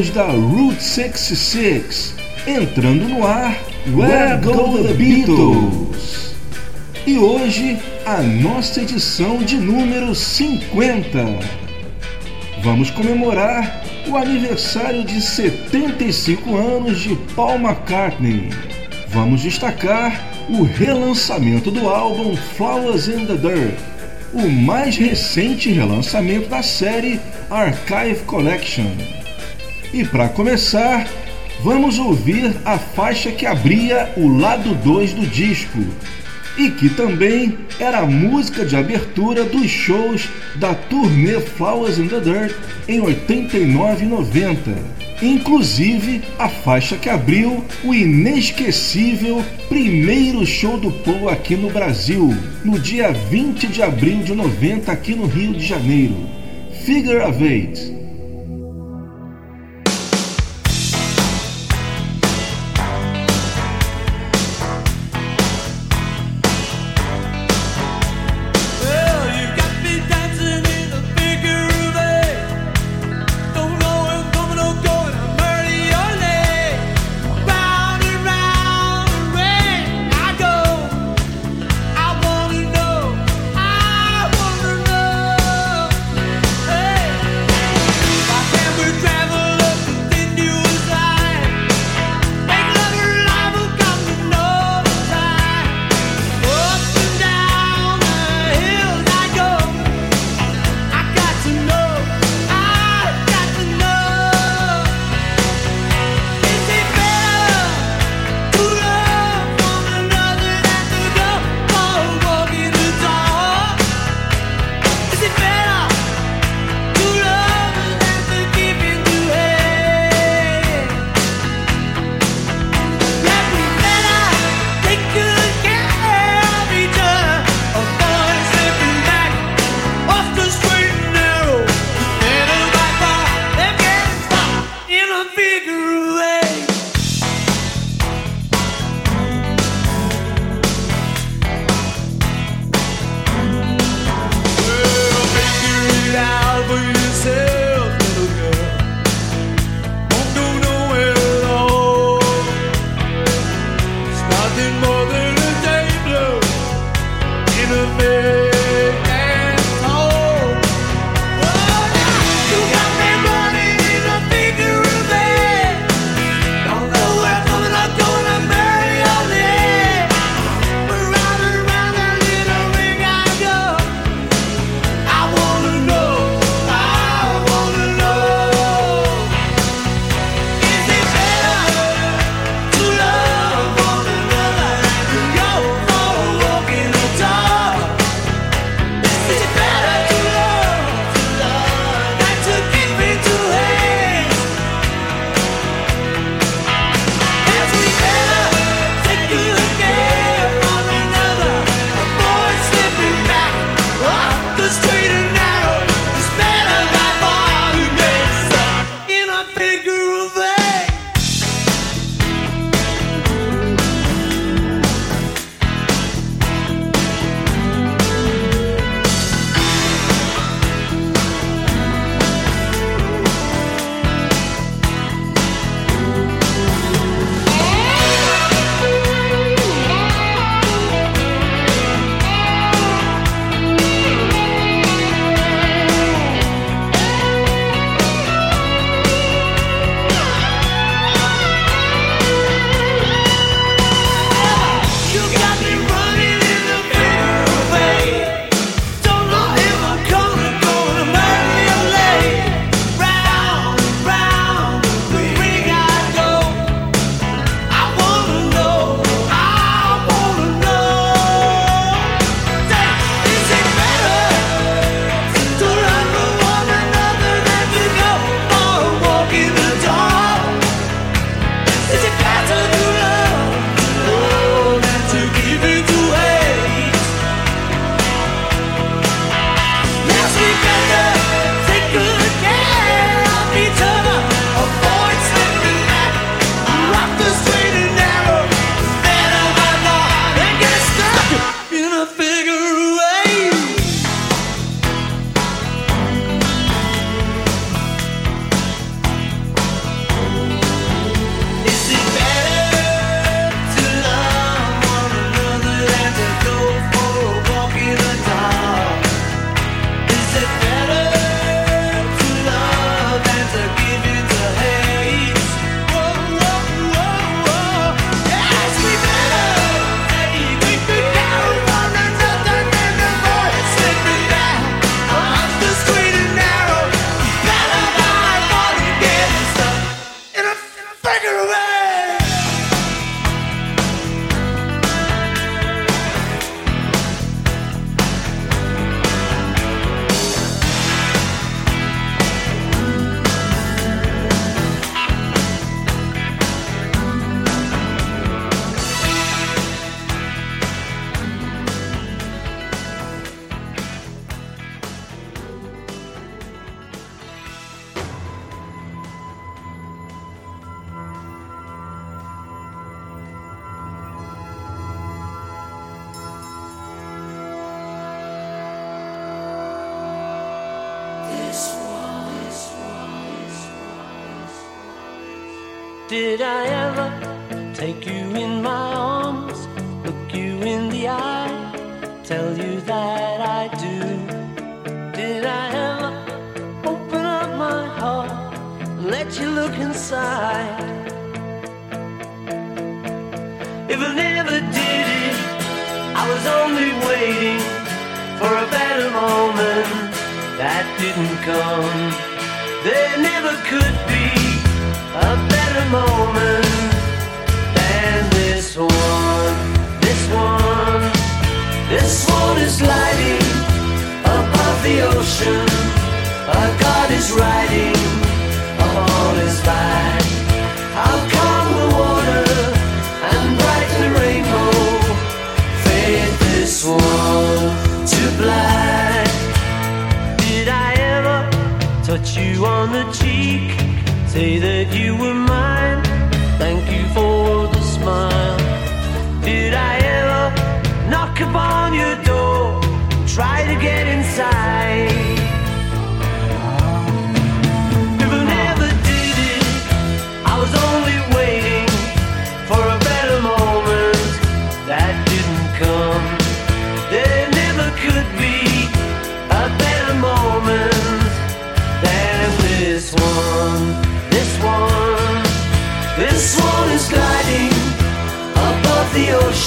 Amigos da Route 66, entrando no ar, Where Go the Beatles? E hoje, a nossa edição de número 50. Vamos comemorar o aniversário de 75 anos de Paul McCartney. Vamos destacar o relançamento do álbum Flowers in the Dirt, o mais recente relançamento da série Archive Collection. E para começar, vamos ouvir a faixa que abria o lado 2 do disco e que também era a música de abertura dos shows da turnê Flowers in the Dirt em 89 e 90. Inclusive a faixa que abriu o inesquecível primeiro show do Paul aqui no Brasil, no dia 20 de abril de 90 aqui no Rio de Janeiro. Figure of Eight.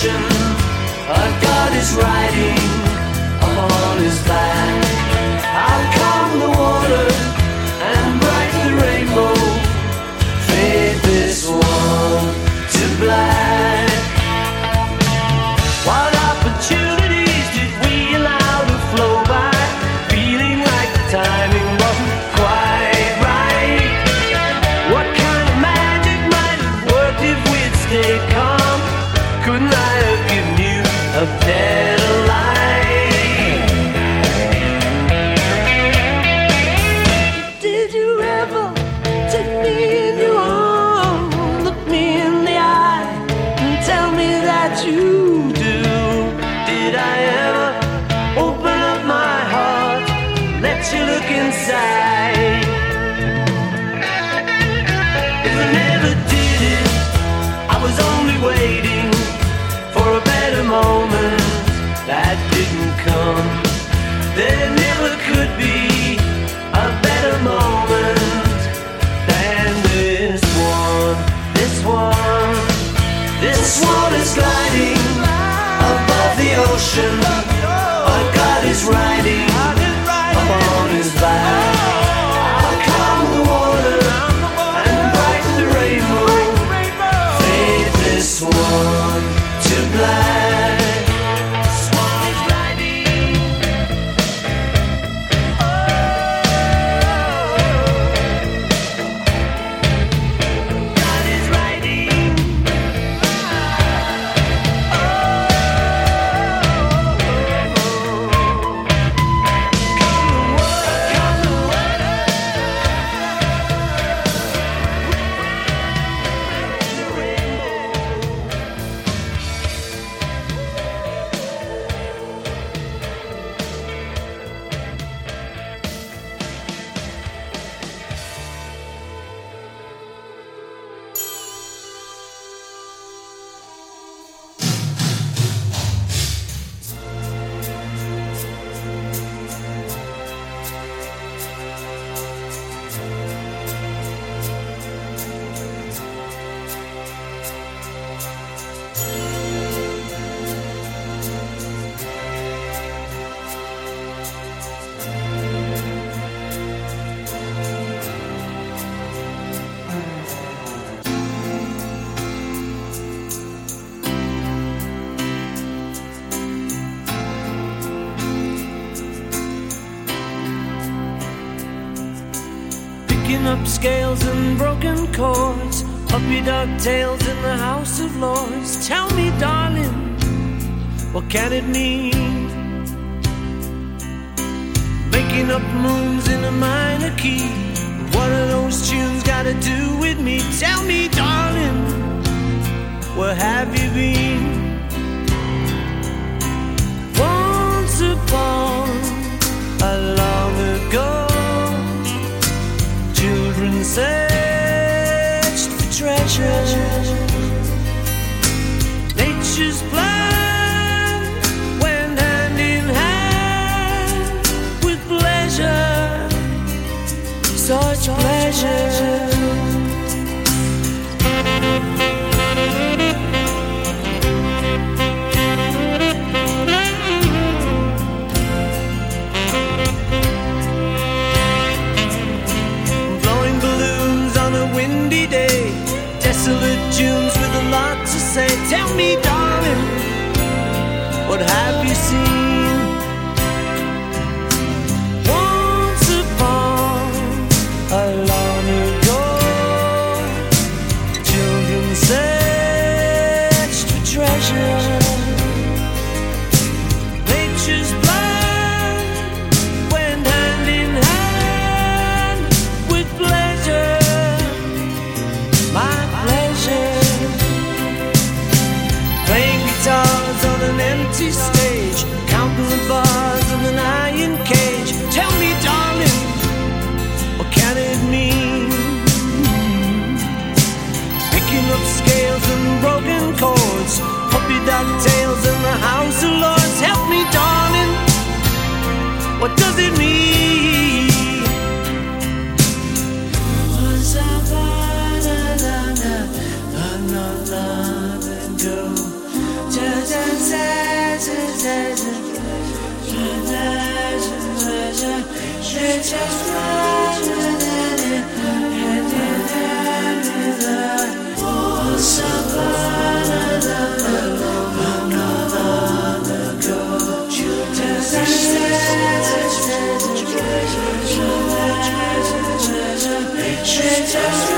Our god is riding upon his back. Picking up scales and broken chords, puppy dog tails in the House of Lords. Tell me, darling, what can it mean? Making up moons in a minor key. What are those tunes got to do with me? Tell me, darling, where have you been? Once upon a long searched for treasure. Nature's plan went hand in hand with pleasure, such pleasure. just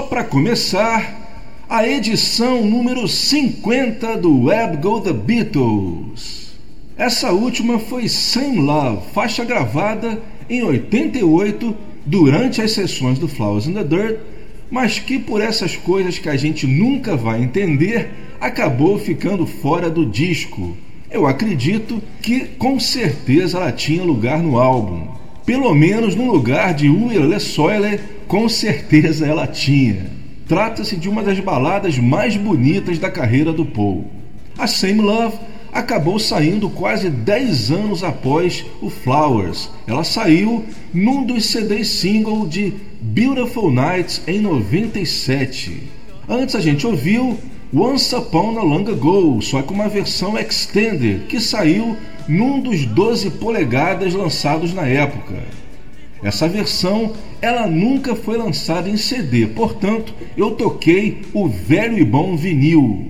só para começar a edição número 50 do Web Go The Beatles. Essa última foi Same Love, faixa gravada em 88 durante as sessões do Flowers in the Dirt, mas que por essas coisas que a gente nunca vai entender, acabou ficando fora do disco. Eu acredito que com certeza ela tinha lugar no álbum, pelo menos no lugar de Will Le Soile com certeza ela tinha. Trata-se de uma das baladas mais bonitas da carreira do Paul. A Same Love acabou saindo quase 10 anos após o Flowers. Ela saiu num dos CDs single de Beautiful Nights em 97. Antes a gente ouviu Once Upon a Long Ago, só que uma versão extended que saiu num dos 12 polegadas lançados na época. Essa versão ela nunca foi lançada em CD, portanto eu toquei o velho e bom vinil.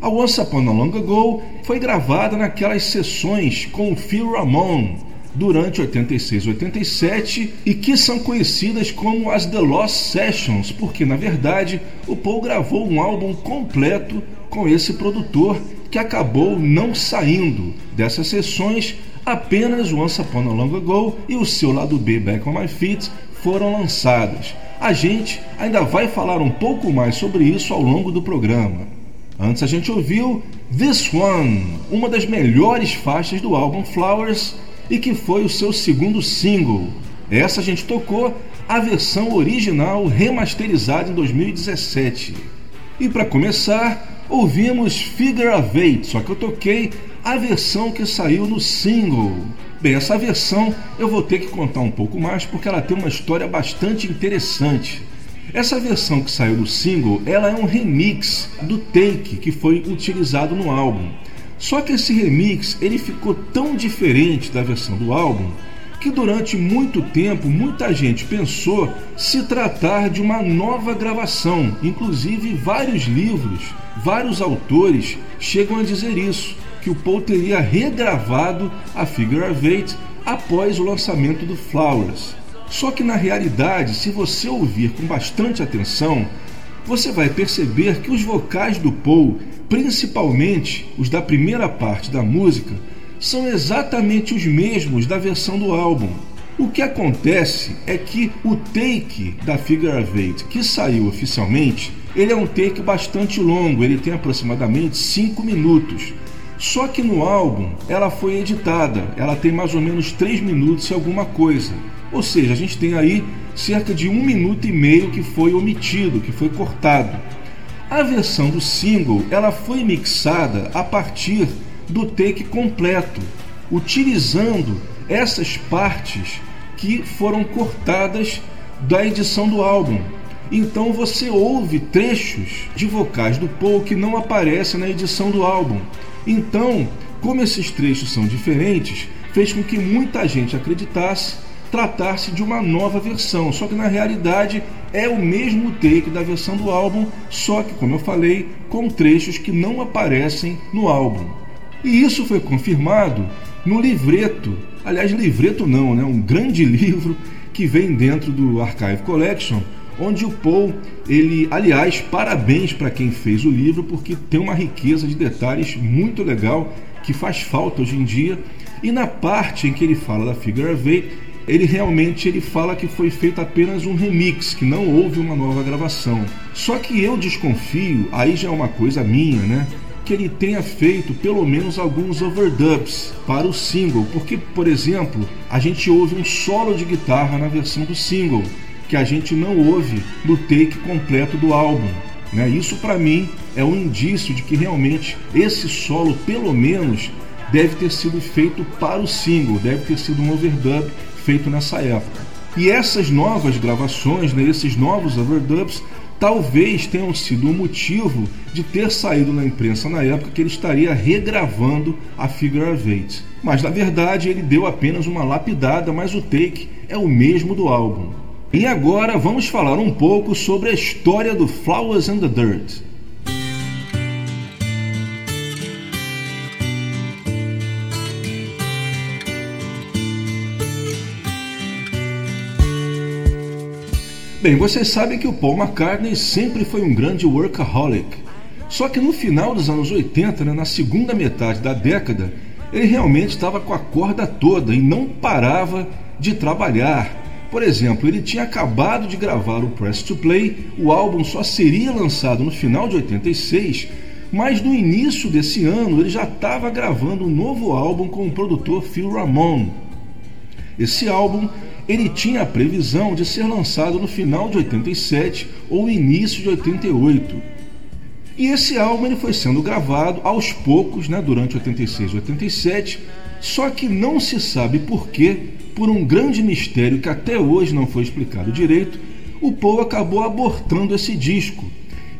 A Once Upon a Long Ago foi gravada naquelas sessões com o Phil Ramone durante 86 e 87 e que são conhecidas como as The Lost Sessions, porque na verdade o Paul gravou um álbum completo com esse produtor que acabou não saindo dessas sessões apenas Once Upon a Long Ago e o seu lado B Back on My Feet foram lançados. A gente ainda vai falar um pouco mais sobre isso ao longo do programa. Antes a gente ouviu This One, uma das melhores faixas do álbum Flowers e que foi o seu segundo single. Essa a gente tocou a versão original remasterizada em 2017. E para começar, ouvimos Figure of Eight, só que eu toquei a versão que saiu no single. Bem, essa versão eu vou ter que contar um pouco mais porque ela tem uma história bastante interessante. Essa versão que saiu do single, ela é um remix do take que foi utilizado no álbum. Só que esse remix ele ficou tão diferente da versão do álbum que durante muito tempo muita gente pensou se tratar de uma nova gravação. Inclusive vários livros, vários autores chegam a dizer isso que o Paul teria regravado a Figure of Eight após o lançamento do Flowers. Só que na realidade, se você ouvir com bastante atenção, você vai perceber que os vocais do Paul, principalmente os da primeira parte da música, são exatamente os mesmos da versão do álbum. O que acontece é que o take da Figure of Eight que saiu oficialmente, ele é um take bastante longo, ele tem aproximadamente 5 minutos. Só que no álbum ela foi editada, ela tem mais ou menos 3 minutos e alguma coisa. Ou seja, a gente tem aí cerca de um minuto e meio que foi omitido, que foi cortado. A versão do single ela foi mixada a partir do take completo, utilizando essas partes que foram cortadas da edição do álbum. Então você ouve trechos de vocais do Paul que não aparecem na edição do álbum. Então, como esses trechos são diferentes, fez com que muita gente acreditasse tratar-se de uma nova versão, só que na realidade é o mesmo take da versão do álbum, só que, como eu falei, com trechos que não aparecem no álbum. E isso foi confirmado no livreto, aliás, livreto não, né? um grande livro que vem dentro do Archive Collection, onde o Paul, ele, aliás, parabéns para quem fez o livro, porque tem uma riqueza de detalhes muito legal que faz falta hoje em dia. E na parte em que ele fala da Figure Eight, ele realmente ele fala que foi feito apenas um remix, que não houve uma nova gravação. Só que eu desconfio, aí já é uma coisa minha, né? Que ele tenha feito pelo menos alguns overdubs para o single, porque, por exemplo, a gente ouve um solo de guitarra na versão do single, que a gente não ouve no take completo do álbum. Né? Isso para mim é um indício de que realmente esse solo, pelo menos, deve ter sido feito para o single, deve ter sido um overdub feito nessa época. E essas novas gravações, né, esses novos overdubs, talvez tenham sido o motivo de ter saído na imprensa na época que ele estaria regravando a Figure of Eight. Mas na verdade ele deu apenas uma lapidada, mas o take é o mesmo do álbum. E agora vamos falar um pouco sobre a história do Flowers and the Dirt. Bem, vocês sabem que o Paul McCartney sempre foi um grande workaholic. Só que no final dos anos 80, né, na segunda metade da década, ele realmente estava com a corda toda e não parava de trabalhar. Por exemplo, ele tinha acabado de gravar o Press to Play, o álbum só seria lançado no final de 86, mas no início desse ano ele já estava gravando um novo álbum com o produtor Phil Ramone. Esse álbum ele tinha a previsão de ser lançado no final de 87 ou início de 88. E esse álbum ele foi sendo gravado aos poucos, né, durante 86 e 87, só que não se sabe por que, por um grande mistério que até hoje não foi explicado direito, o Paul acabou abortando esse disco.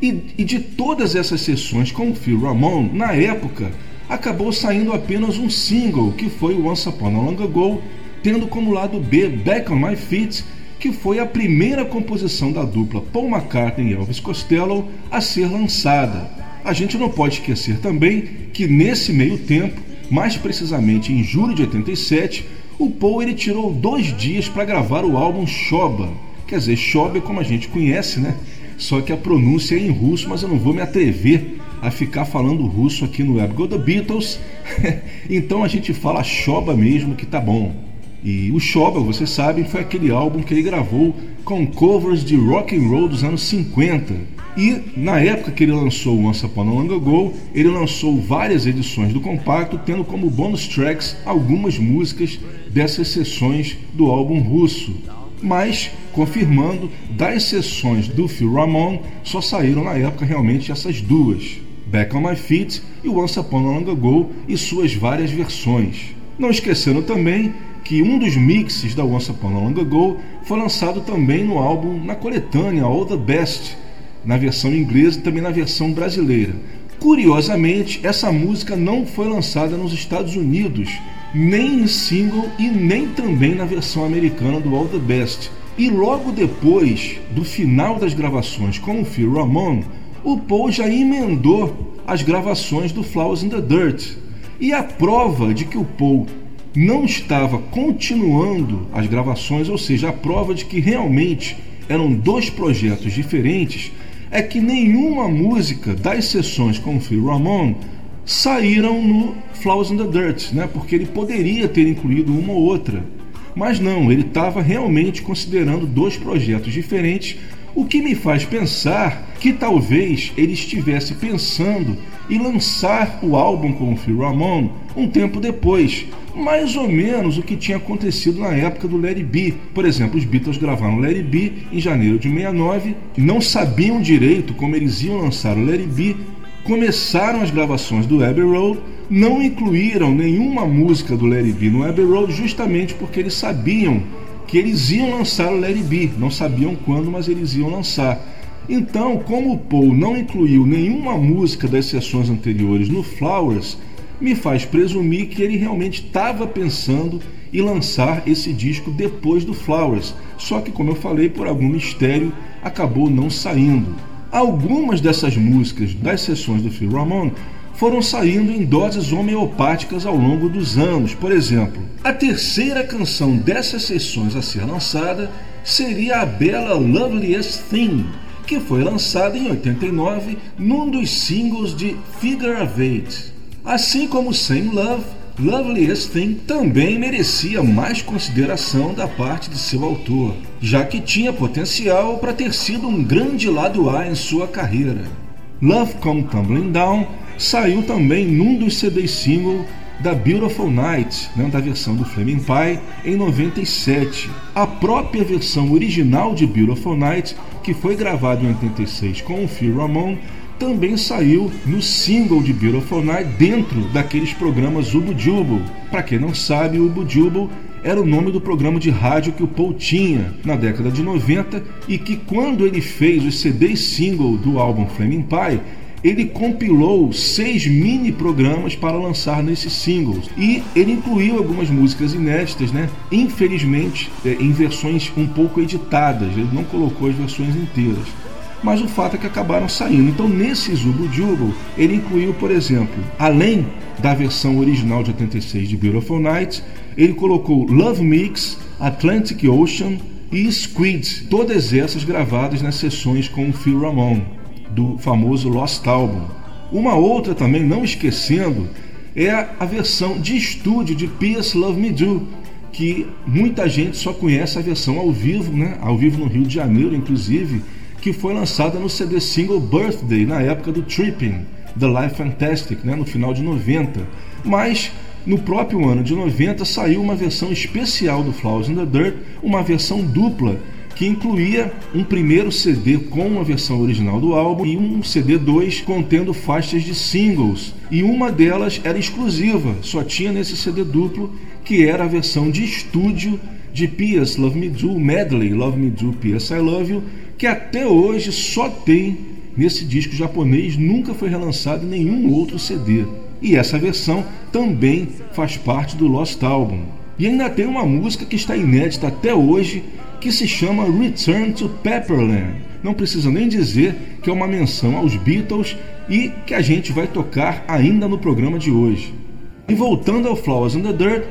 E, e de todas essas sessões com o Phil Ramone, na época, acabou saindo apenas um single, que foi Once Upon a Long Ago, tendo como lado B Back on My Feet, que foi a primeira composição da dupla Paul McCartney e Elvis Costello a ser lançada. A gente não pode esquecer também que nesse meio tempo, mais precisamente em julho de 87, o Paul ele tirou dois dias para gravar o álbum Shoba. Quer dizer, Shoba é como a gente conhece, né? Só que a pronúncia é em russo, mas eu não vou me atrever a ficar falando russo aqui no Web Go The Beatles. então a gente fala Shoba mesmo que tá bom. E o Shoba, vocês sabem, foi aquele álbum que ele gravou com covers de rock and roll dos anos 50. E na época que ele lançou Once Upon a Long Ago, ele lançou várias edições do compacto, tendo como bonus tracks algumas músicas dessas sessões do álbum russo. Mas, confirmando, das sessões do Phil Ramone, só saíram na época realmente essas duas. Back on My Feet e Once Upon a Long Ago e suas várias versões. Não esquecendo também que um dos mixes da Once Upon a Long Ago foi lançado também no álbum, na coletânea All the Best, na versão inglesa e também na versão brasileira. Curiosamente, essa música não foi lançada nos Estados Unidos, nem em single e nem também na versão americana do All the Best. E logo depois do final das gravações com o Phil Ramone, o Paul já emendou as gravações do Flowers in the Dirt. E a prova de que o Paul não estava continuando as gravações, ou seja, a prova de que realmente eram dois projetos diferentes, é que nenhuma música das sessões com Phil Ramone saíram no Flowers in the Dirt, né? porque ele poderia ter incluído uma ou outra. Mas não, ele estava realmente considerando dois projetos diferentes, o que me faz pensar que talvez ele estivesse pensando em lançar o álbum com o Phil Ramone um tempo depois, mais ou menos o que tinha acontecido na época do Larry B. Por exemplo, os Beatles gravaram Larry B em janeiro de 69, não sabiam direito como eles iam lançar o Larry B, começaram as gravações do Abbey Road, não incluíram nenhuma música do Larry B no Abbey Road justamente porque eles sabiam que eles iam lançar o Larry B, não sabiam quando, mas eles iam lançar. Então, como o Paul não incluiu nenhuma música das sessões anteriores no Flowers, me faz presumir que ele realmente estava pensando em lançar esse disco depois do Flowers, só que, como eu falei, por algum mistério acabou não saindo. Algumas dessas músicas das sessões do Phil Ramone foram saindo em doses homeopáticas ao longo dos anos. Por exemplo, a terceira canção dessas sessões a ser lançada seria a bela Loveliest Thing, que foi lançada em 89 num dos singles de Figure of Eight. Assim como Same Love, Loveliest Thing também merecia mais consideração da parte de seu autor, já que tinha potencial para ter sido um grande lado A em sua carreira. Love Come Tumbling Down saiu também num dos CDs single da Beautiful Night, né, da versão do Flaming Pie, em 97. A própria versão original de Beautiful Night, que foi gravada em 86 com o Phil Ramone, também saiu no single de Beautiful Night dentro daqueles programas Ubu Jubal. Para quem não sabe, Ubu Jubal era o nome do programa de rádio que o Paul tinha na década de 90 e que quando ele fez os CDs single do álbum Flaming Pie, ele compilou seis mini programas para lançar nesses singles e ele incluiu algumas músicas inéditas, né? Infelizmente, é, em versões um pouco editadas, ele não colocou as versões inteiras. Mas o fato é que acabaram saindo. Então, nesse Zubo Jubal, ele incluiu, por exemplo, além da versão original de 86 de Beautiful Night, ele colocou Love Mix, Atlantic Ocean e Squid, todas essas gravadas nas sessões com o Phil Ramone do famoso Lost Album. Uma outra também, não esquecendo, é a versão de estúdio de P.S. Love Me Do, que muita gente só conhece a versão ao vivo, né? ao vivo no Rio de Janeiro, inclusive, que foi lançada no CD single Birthday, na época do Tripping, The Life Fantastic, né? no final de 90. Mas no próprio ano de 90 saiu uma versão especial do Flowers in the Dirt, uma versão dupla que incluía um primeiro CD com a versão original do álbum e um CD 2 contendo faixas de singles. E uma delas era exclusiva, só tinha nesse CD duplo, que era a versão de estúdio de P.S. Love Me Do, Medley Love Me Do, P.S. I Love You, que até hoje só tem nesse disco japonês, nunca foi relançado em nenhum outro CD. E essa versão também faz parte do Lost Album. E ainda tem uma música que está inédita até hoje, que se chama Return to Pepperland. Não precisa nem dizer que é uma menção aos Beatles e que a gente vai tocar ainda no programa de hoje. E voltando ao Flowers in the Dirt,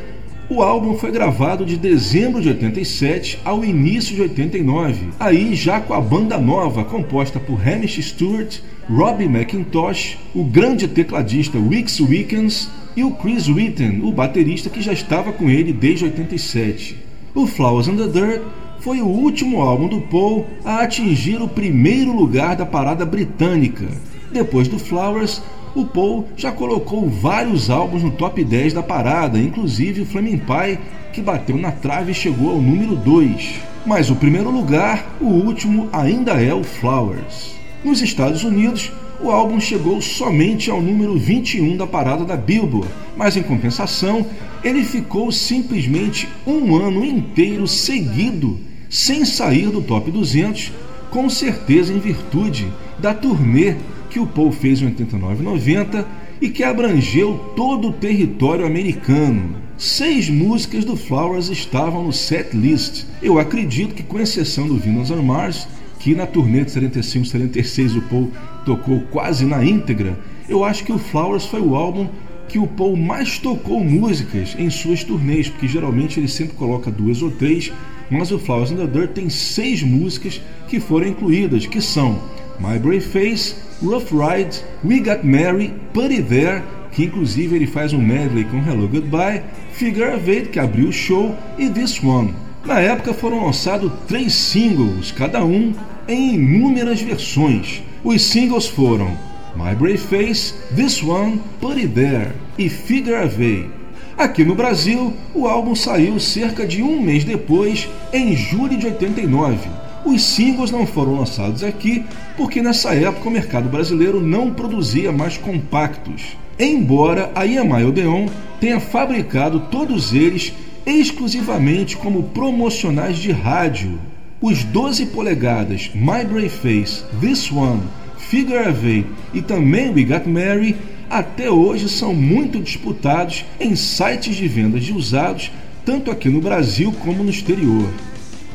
o álbum foi gravado de dezembro de 87 ao início de 89, aí já com a banda nova composta por Hamish Stewart, Robbie McIntosh, o grande tecladista Wix Wickens e o Chris Witten, o baterista que já estava com ele desde 87. O Flowers in the Dirt foi o último álbum do Paul a atingir o primeiro lugar da parada britânica. Depois do Flowers, o Paul já colocou vários álbuns no top 10 da parada, inclusive o Flaming Pie, que bateu na trave e chegou ao número 2. Mas o primeiro lugar, o último, ainda é o Flowers. Nos Estados Unidos, o álbum chegou somente ao número 21 da parada da Billboard, mas em compensação, ele ficou simplesmente um ano inteiro seguido sem sair do top 200, com certeza em virtude da turnê que o Paul fez em 89 90 e que abrangeu todo o território americano. Seis músicas do Flowers estavam no set list. Eu acredito que, com exceção do Venus on Mars, que na turnê de 75-76 o Paul tocou quase na íntegra, eu acho que o Flowers foi o álbum que o Paul mais tocou músicas em suas turnês, porque geralmente ele sempre coloca duas ou três, mas o Flowers in the Dirt tem seis músicas que foram incluídas, que são My Brave Face, Rough Ride, We Got Married, Put It There, que inclusive ele faz um medley com Hello Goodbye, Figure of Eight, que abriu o show, e This One. Na época foram lançados três singles, cada um em inúmeras versões. Os singles foram My Brave Face, This One, Put It There e Figure of Eight. Aqui no Brasil, o álbum saiu cerca de um mês depois, em julho de 89. Os singles não foram lançados aqui porque nessa época o mercado brasileiro não produzia mais compactos embora a EMI Odeon tenha fabricado todos eles exclusivamente como promocionais de rádio. Os 12 polegadas My Brave Face, This One, Figure Eight e também We Got Mary até hoje são muito disputados em sites de vendas de usados, tanto aqui no Brasil como no exterior.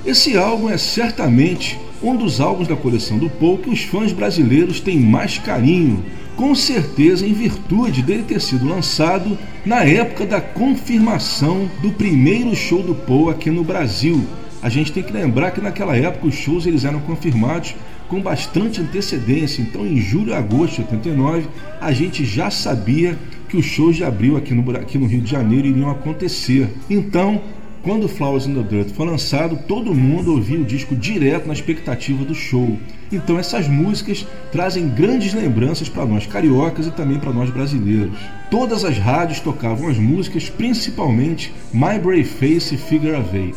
Esse álbum é certamente um dos álbuns da coleção do Paul que os fãs brasileiros têm mais carinho, com certeza em virtude dele ter sido lançado na época da confirmação do primeiro show do Paul aqui no Brasil. A gente tem que lembrar que naquela época os shows eles eram confirmados com bastante antecedência, então em julho e agosto de 89 a gente já sabia que os shows de abril aqui no, aqui no Rio de Janeiro iriam acontecer. Então quando Flowers in the Dirt foi lançado, todo mundo ouvia o disco direto na expectativa do show. Então essas músicas trazem grandes lembranças para nós cariocas e também para nós brasileiros. Todas as rádios tocavam as músicas, principalmente My Brave Face e Figure of Eight.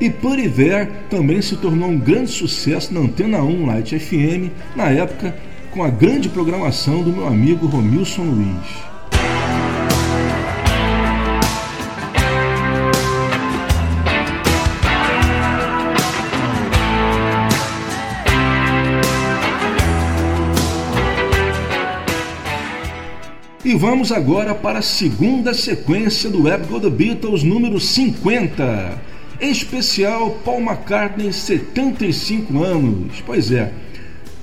E Put It There também se tornou um grande sucesso na Antena 1 Light FM, na época com a grande programação do meu amigo Romilson Luiz. E vamos agora para a segunda sequência do Web Go The Beatles número 50. Especial Paul McCartney 75 anos. Pois é.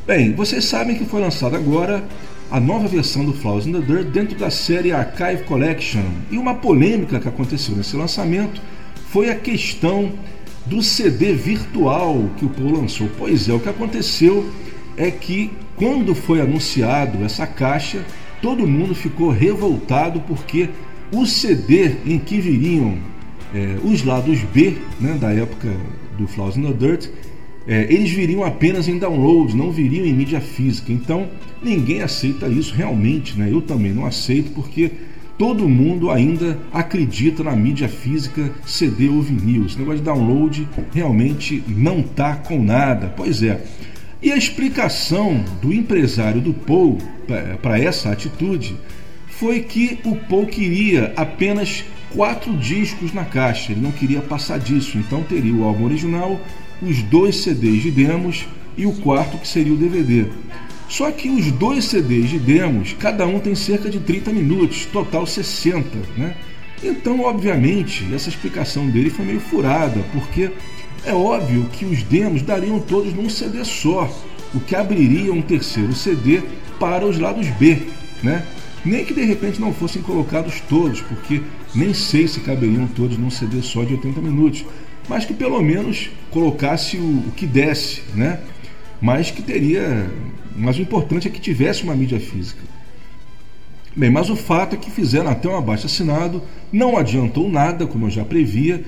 Bem, vocês sabem que foi lançada agora a nova versão do Flowers in the Dirt dentro da série Archive Collection. E uma polêmica que aconteceu nesse lançamento foi a questão do CD virtual que o Paul lançou. Pois é, o que aconteceu é que quando foi anunciado essa caixa, todo mundo ficou revoltado porque o CD em que viriam é, os lados B, né, da época do Flowers in the Dirt, é, eles viriam apenas em download, não viriam em mídia física. Então ninguém aceita isso realmente, né? Eu também não aceito porque todo mundo ainda acredita na mídia física, CD ou vinil. Esse negócio de download realmente não tá com nada. Pois é. E a explicação do empresário do Paul para essa atitude foi que o Paul queria apenas quatro discos na caixa, ele não queria passar disso, então teria o álbum original, os dois CDs de demos e o quarto que seria o DVD. Só que os dois CDs de demos, cada um tem cerca de 30 minutos, total 60, né? Então, obviamente, essa explicação dele foi meio furada, porque é óbvio que os demos dariam todos num CD só, o que abriria um terceiro CD para os lados B, né? Nem que de repente não fossem colocados todos, porque nem sei se caberiam todos num CD só de 80 minutos, mas que pelo menos colocasse o, o que desse, né? Mas que teria. Mas o importante é que tivesse uma mídia física. Bem, mas o fato é que fizeram até um abaixo assinado, não adiantou nada, como eu já previa,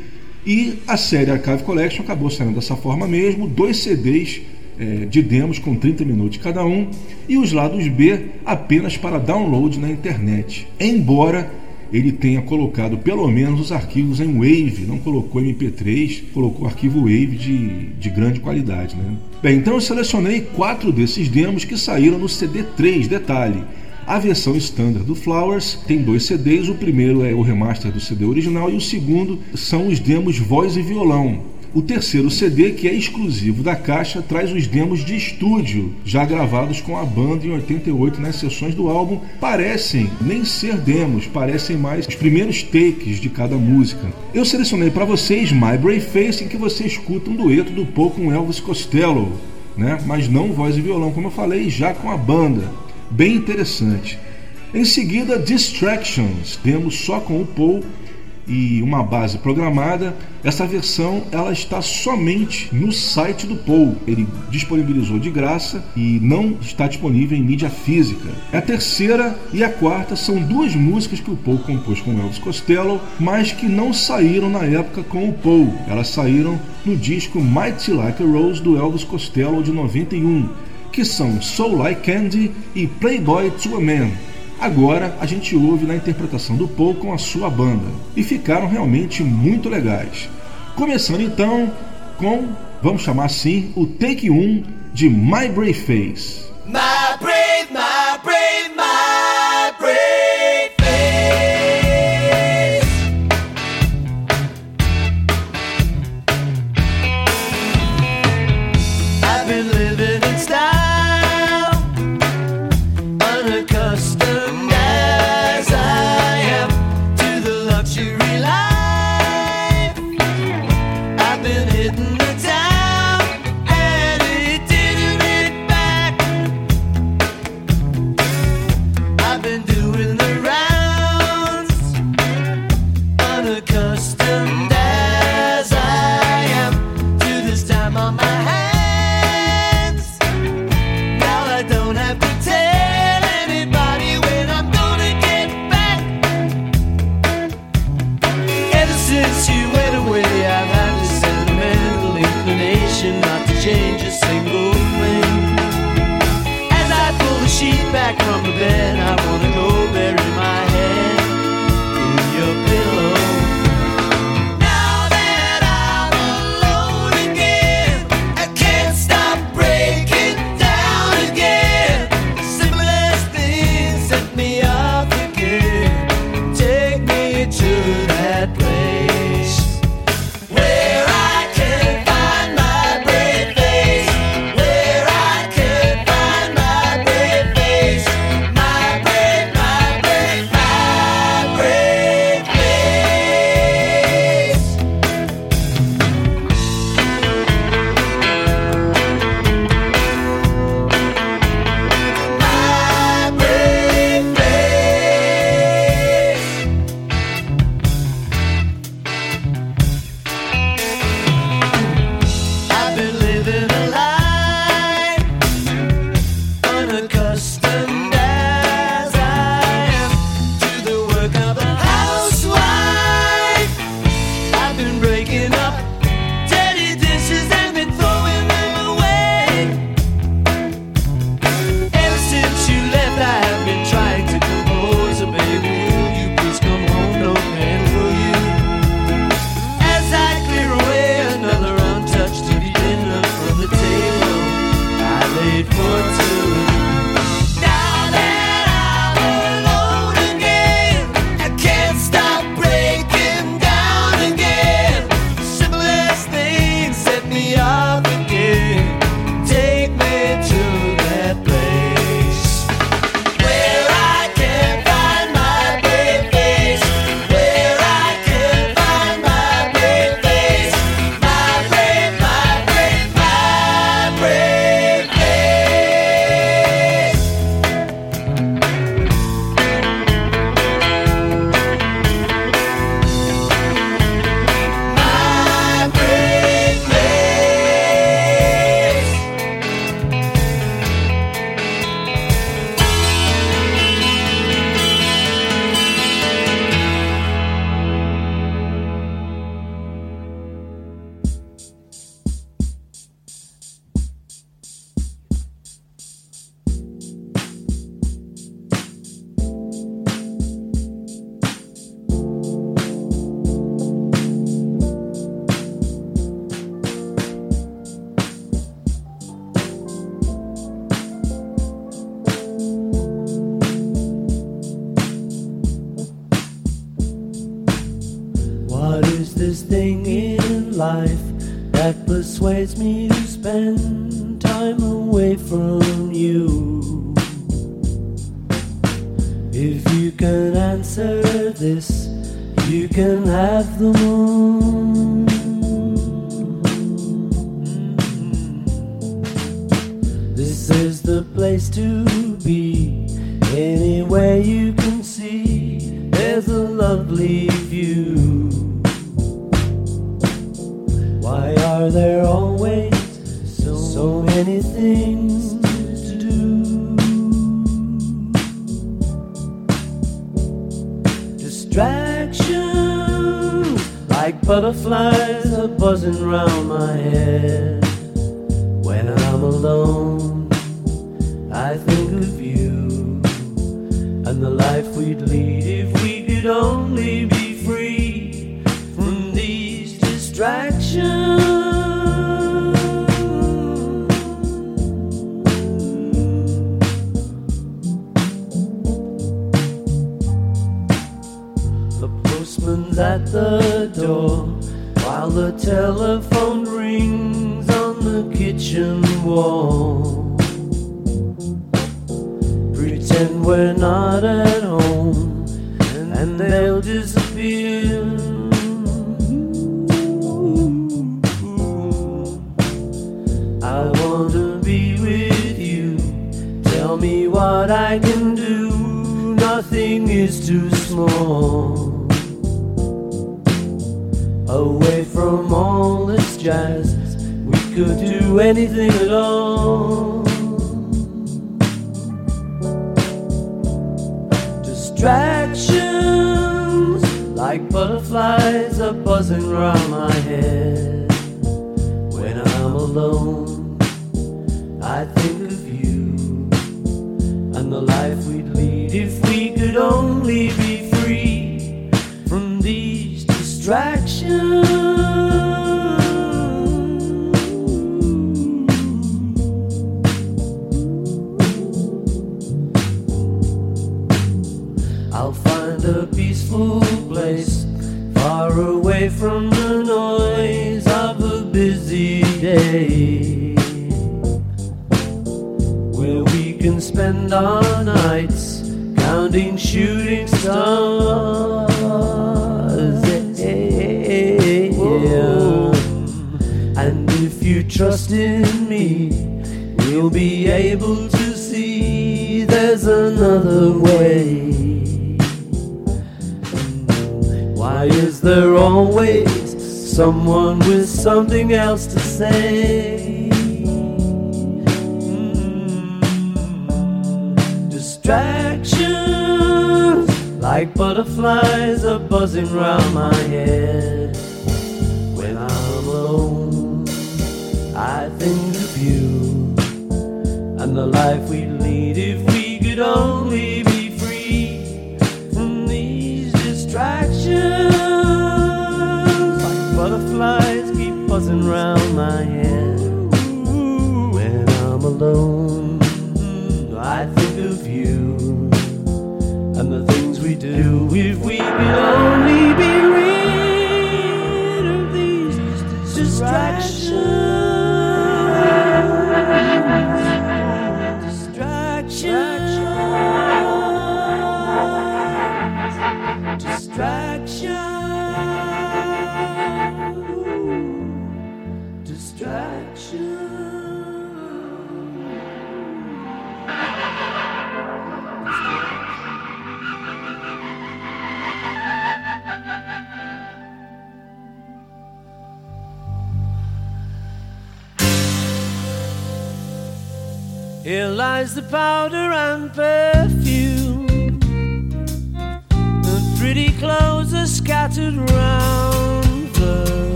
e a série Archive Collection acabou saindo dessa forma mesmo, dois CDs é, de demos com 30 minutos cada um, e os lados B apenas para download na internet. Embora ele tenha colocado pelo menos os arquivos em Wave, não colocou MP3, colocou arquivo Wave de, de grande qualidade. Né? Bem, então eu selecionei quatro desses demos que saíram no CD3, detalhe. A versão standard do Flowers tem dois CDs, o primeiro é o remaster do CD original e o segundo são os demos voz e violão. O terceiro CD, que é exclusivo da caixa, traz os demos de estúdio, já gravados com a banda em 88 nas sessões do álbum. Parecem nem ser demos, parecem mais os primeiros takes de cada música. Eu selecionei para vocês My Brave Face, em que você escuta um dueto do Paul com Elvis Costello, né? mas não voz e violão, como eu falei, já com a banda. Bem interessante. Em seguida, Distractions, demos só com o Paul e uma base programada, essa versão ela está somente no site do Paul. Ele disponibilizou de graça e não está disponível em mídia física. A terceira e a quarta são duas músicas que o Paul compôs com Elvis Costello, mas que não saíram na época com o Paul. Elas saíram no disco Mighty Like a Rose do Elvis Costello de 91, que são Soul Like Candy e Playboy to a Man Agora a gente ouve na interpretação do Paul com a sua banda e ficaram realmente muito legais. Começando então com, vamos chamar assim, o take 1 de My Brave Face. My I think of you and the life we'd lead if we could only be free from these distractions. someone with something else to say. Mm. Distractions like butterflies are buzzing round my head.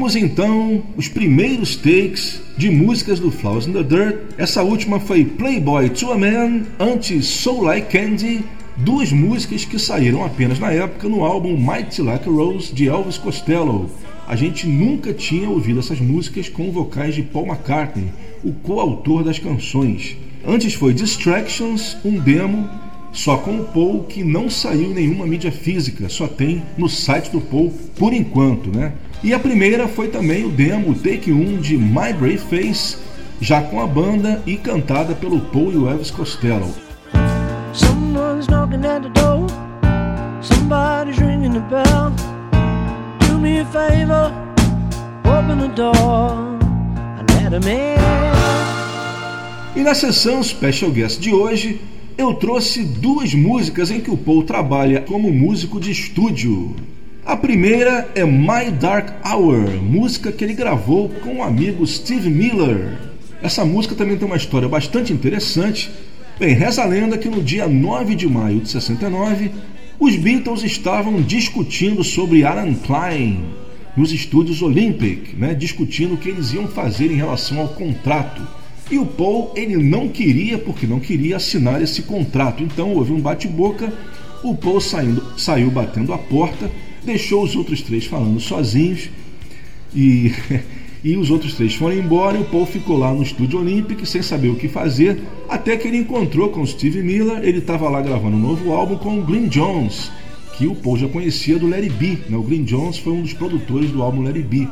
Ouvimos então os primeiros takes de músicas do Flowers in the Dirt. Essa última foi Playboy to a Man, antes Soul Like Candy, duas músicas que saíram apenas na época no álbum Mighty Like a Rose de Elvis Costello. A gente nunca tinha ouvido essas músicas com vocais de Paul McCartney, o coautor das canções. Antes foi Distractions, um demo só com o Paul que não saiu em nenhuma mídia física, só tem no site do Paul por enquanto, né? E a primeira foi também o demo Take 1 de My Brave Face, já com a banda e cantada pelo Paul e o Elvis Costello. E na sessão Special Guest de hoje, eu trouxe duas músicas em que o Paul trabalha como músico de estúdio. A primeira é My Dark Hour, música que ele gravou com o amigo Steve Miller. Essa música também tem uma história bastante interessante. Bem, reza a lenda que no dia 9 de maio de 69, os Beatles estavam discutindo sobre Alan Klein nos estúdios Olympic, né, discutindo o que eles iam fazer em relação ao contrato. E o Paul ele não queria, porque não queria assinar esse contrato. Então houve um bate-boca. O Paul saindo, saiu batendo a porta deixou os outros três falando sozinhos e, e os outros três foram embora e o Paul ficou lá no estúdio Olympic sem saber o que fazer, até que ele encontrou com o Steve Miller, ele estava lá gravando um novo álbum com o Green Jones, que o Paul já conhecia do Larry B. Né? O Green Jones foi um dos produtores do álbum Larry B.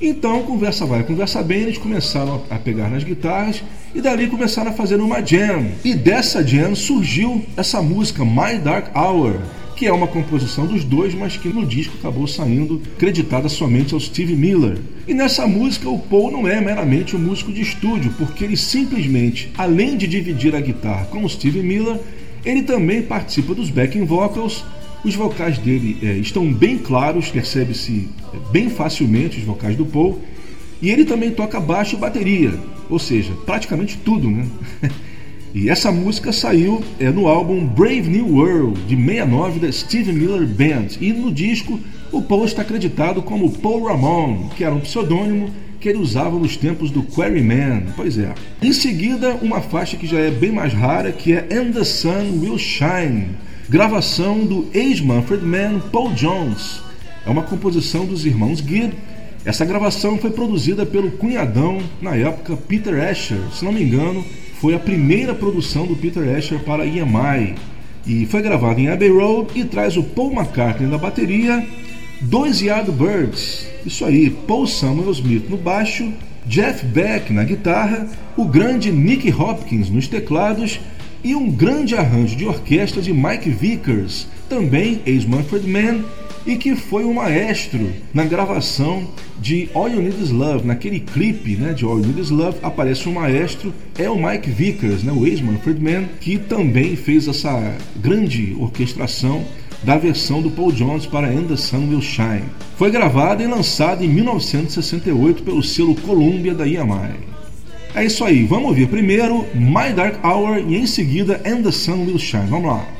Então, conversa vai, conversa bem, eles começaram a pegar nas guitarras e dali começaram a fazer uma jam. E dessa jam surgiu essa música My Dark Hour, que é uma composição dos dois, mas que no disco acabou saindo creditada somente ao Steve Miller. E nessa música o Paul não é meramente um músico de estúdio, porque ele simplesmente, além de dividir a guitarra com o Steve Miller, ele também participa dos backing vocals. Os vocais dele é, estão bem claros, percebe-se é, bem facilmente os vocais do Paul. E ele também toca baixo e bateria, ou seja, praticamente tudo, né? E essa música saiu é, no álbum Brave New World, de 69, da Steve Miller Band. E no disco, o Paul está acreditado como Paul Ramon, que era um pseudônimo que ele usava nos tempos do Quarryman. Pois é. Em seguida, uma faixa que já é bem mais rara, que é And the Sun Will Shine, gravação do ex-Manfred Mann Paul Jones. É uma composição dos irmãos Gibb. Essa gravação foi produzida pelo cunhadão, na época, Peter Asher, se não me engano, foi a primeira produção do Peter Asher para EMI e foi gravado em Abbey Road e traz o Paul McCartney na bateria, dois Yardbirds, isso aí, Paul Samuel Smith no baixo, Jeff Beck na guitarra, o grande Nick Hopkins nos teclados e um grande arranjo de orquestra de Mike Vickers, também ex-Manfred Mann, e que foi um maestro na gravação de All You Need Is Love. Naquele clipe né, de All You Need Is Love aparece um maestro, é o Mike Vickers, né, o ex-Manfred Mann, que também fez essa grande orquestração da versão do Paul Jones para And the Sun Will Shine. Foi gravada e lançada em 1968 pelo selo Columbia da EMI. É isso aí, vamos ouvir primeiro My Dark Hour e em seguida And the Sun Will Shine. Vamos lá.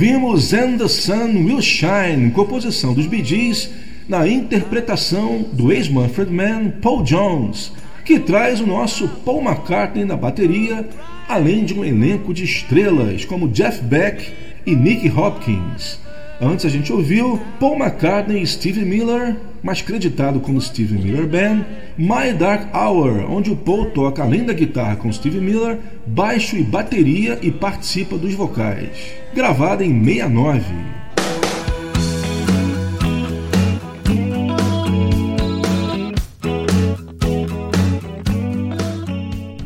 Ouvimos And the Sun Will Shine, composição dos Bee Gees, na interpretação do ex-Manfred Mann, Paul Jones, que traz o nosso Paul McCartney na bateria, além de um elenco de estrelas como Jeff Beck e Nick Hopkins. Antes a gente ouviu Paul McCartney e Steve Miller, mais creditado como Steve Miller Band, My Dark Hour, onde o Paul toca além da guitarra com Steve Miller, baixo e bateria e participa dos vocais. Gravada em 69.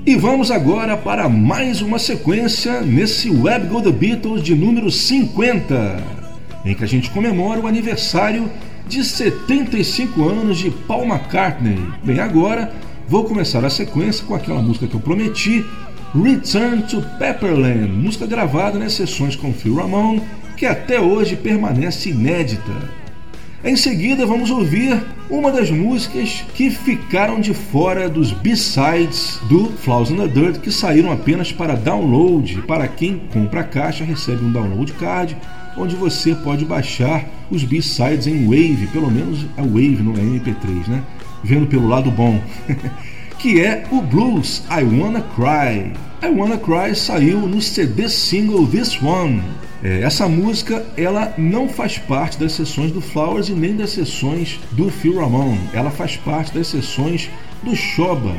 E vamos agora para mais uma sequência nesse Web Go The Beatles de número 50 em que a gente comemora o aniversário de 75 anos de Paul McCartney. Bem, agora vou começar a sequência com aquela música que eu prometi, Return to Pepperland, música gravada nas sessões com Phil Ramone, que até hoje permanece inédita. Em seguida, vamos ouvir uma das músicas que ficaram de fora dos B-sides do Flowers in the Dirt, que saíram apenas para download. Para quem compra a caixa, recebe um download card onde você pode baixar os B-sides em Wave, pelo menos a Wave, não é MP3, né? Vendo pelo lado bom. que é o blues I Wanna Cry. I Wanna Cry saiu no CD single This One. É, essa música ela não faz parte das sessões do Flowers e nem das sessões do Phil Ramone. Ela faz parte das sessões do Shoba.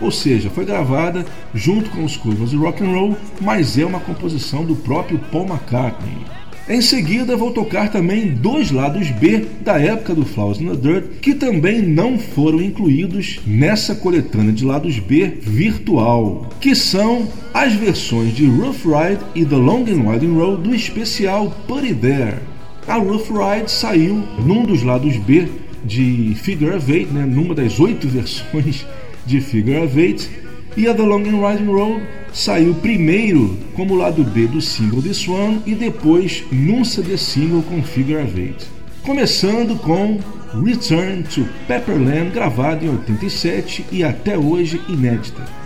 Ou seja, foi gravada junto com os curvas de rock and roll, mas é uma composição do próprio Paul McCartney. Em seguida, vou tocar também dois lados B da época do Flowers in the Dirt, que também não foram incluídos nessa coletânea de lados B virtual, que são as versões de Rough Ride e The Long and Winding Road do especial Put There. A Rough Ride saiu num dos lados B de Figure of Eight, né, numa das oito versões de Figure of Eight, E a The Long and Riding Road saiu primeiro como lado B do single This One e depois num CD single com Figure Eight. Começando com Return to Pepperland, gravado em 87 e até hoje inédita.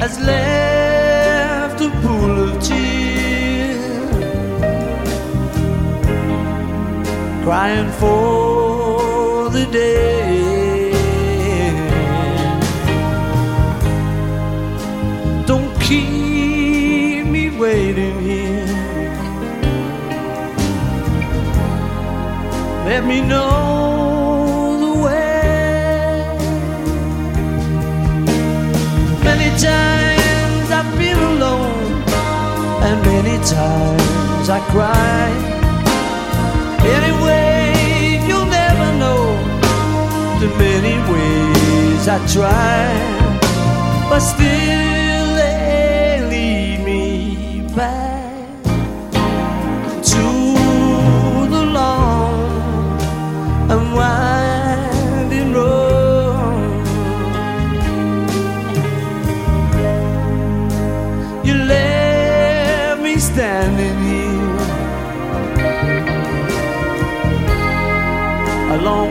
has left a pool of tears, crying for the day. Don't keep me waiting here. Let me know. times I cry. Anyway, you'll never know the many ways I try, but still.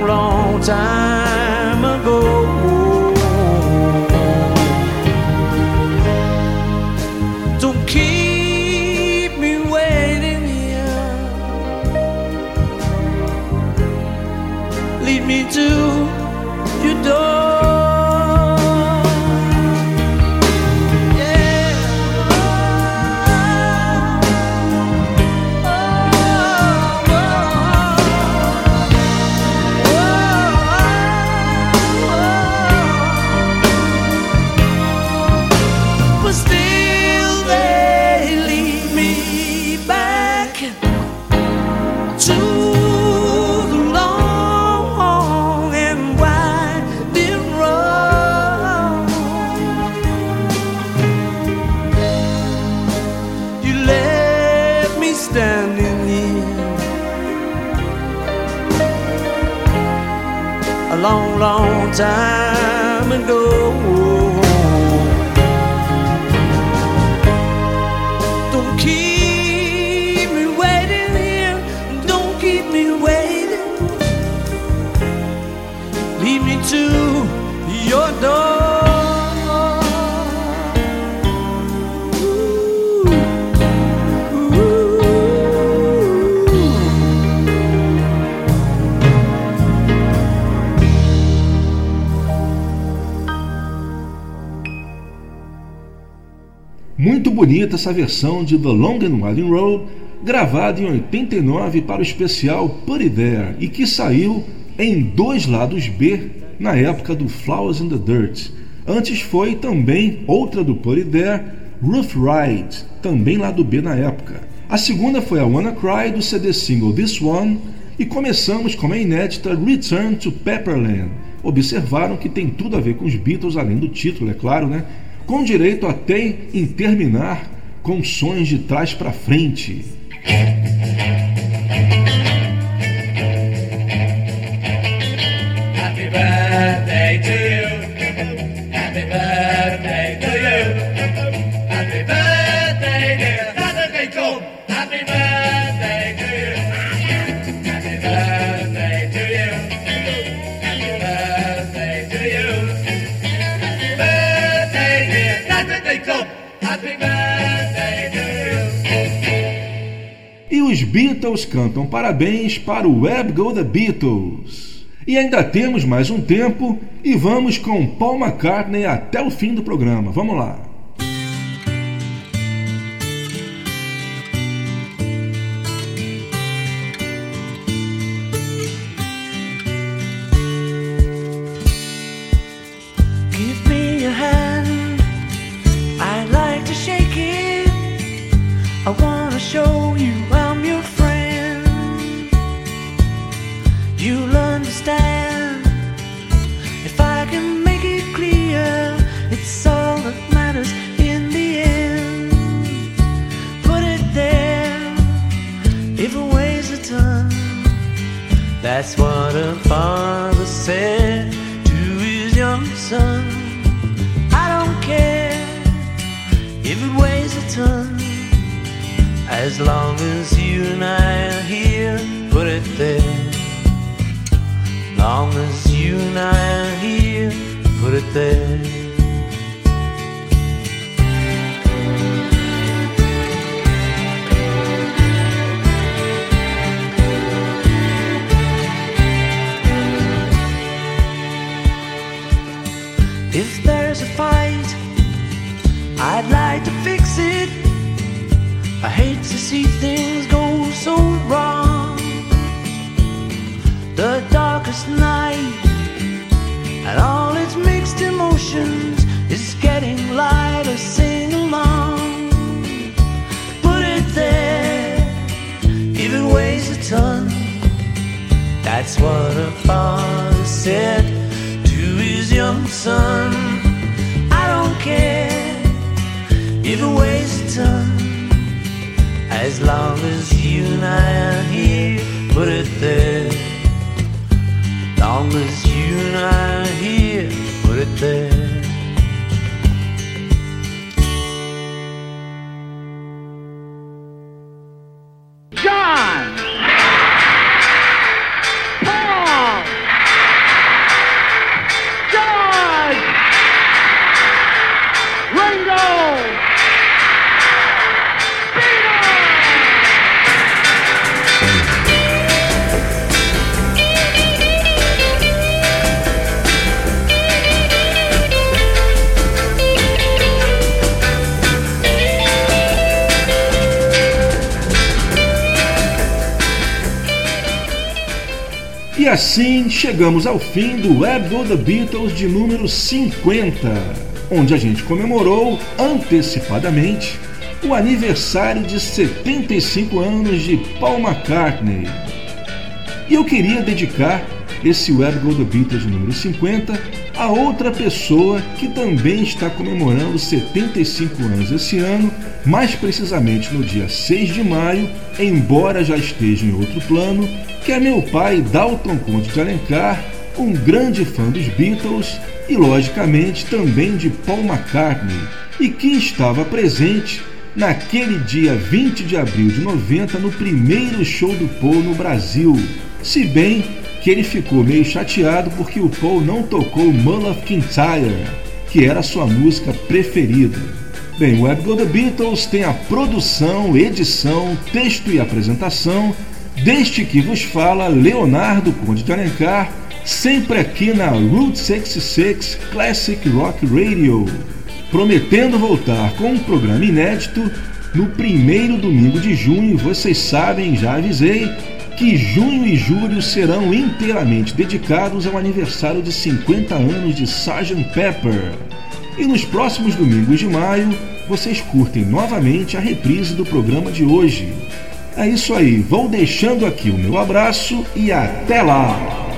Long time time Muito bonita essa versão de The Long and Winding Road, gravada em 89 para o especial Put There e que saiu em dois lados B na época do Flowers in the Dirt. Antes foi também outra do Put There, Rough Ride, também lado B na época. A segunda foi a Wanna Cry do CD single This One e começamos com a inédita Return to Pepperland. Observaram que tem tudo a ver com os Beatles, além do título, é claro, né? Com direito até em terminar com sons de trás para frente. Beatles cantam parabéns para o Web Go The Beatles. E ainda temos mais um tempo e vamos com Paul McCartney até o fim do programa. Vamos lá. That's what a father said to his young son. I don't care if it weighs a ton. As long as you and I are here, put it there. As Long as you and I are here, put it there. Assim chegamos ao fim do Web Go The Beatles de número 50, onde a gente comemorou antecipadamente o aniversário de 75 anos de Paul McCartney. E eu queria dedicar esse Web Go The Beatles de número 50 a outra pessoa que também está comemorando 75 anos esse ano, mais precisamente no dia 6 de maio, embora já esteja em outro plano, que é meu pai Dalton Conde de Alencar, um grande fã dos Beatles e, logicamente, também de Paul McCartney, e que estava presente naquele dia 20 de abril de 90 no primeiro show do Paul no Brasil. Se bem que ele ficou meio chateado porque o Paul não tocou Mull of Kintyre, que era sua música preferida. Bem, o Web The Beatles tem a produção, edição, texto e apresentação deste que vos fala Leonardo Conde de Alencar, sempre aqui na Route 66 Classic Rock Radio, prometendo voltar com um programa inédito no primeiro domingo de junho. Vocês sabem, já avisei, que junho e julho serão inteiramente dedicados ao aniversário de 50 anos de Sgt. Pepper. E nos próximos domingos de maio, vocês curtem novamente a reprise do programa de hoje. É isso aí, vou deixando aqui o meu abraço e até lá!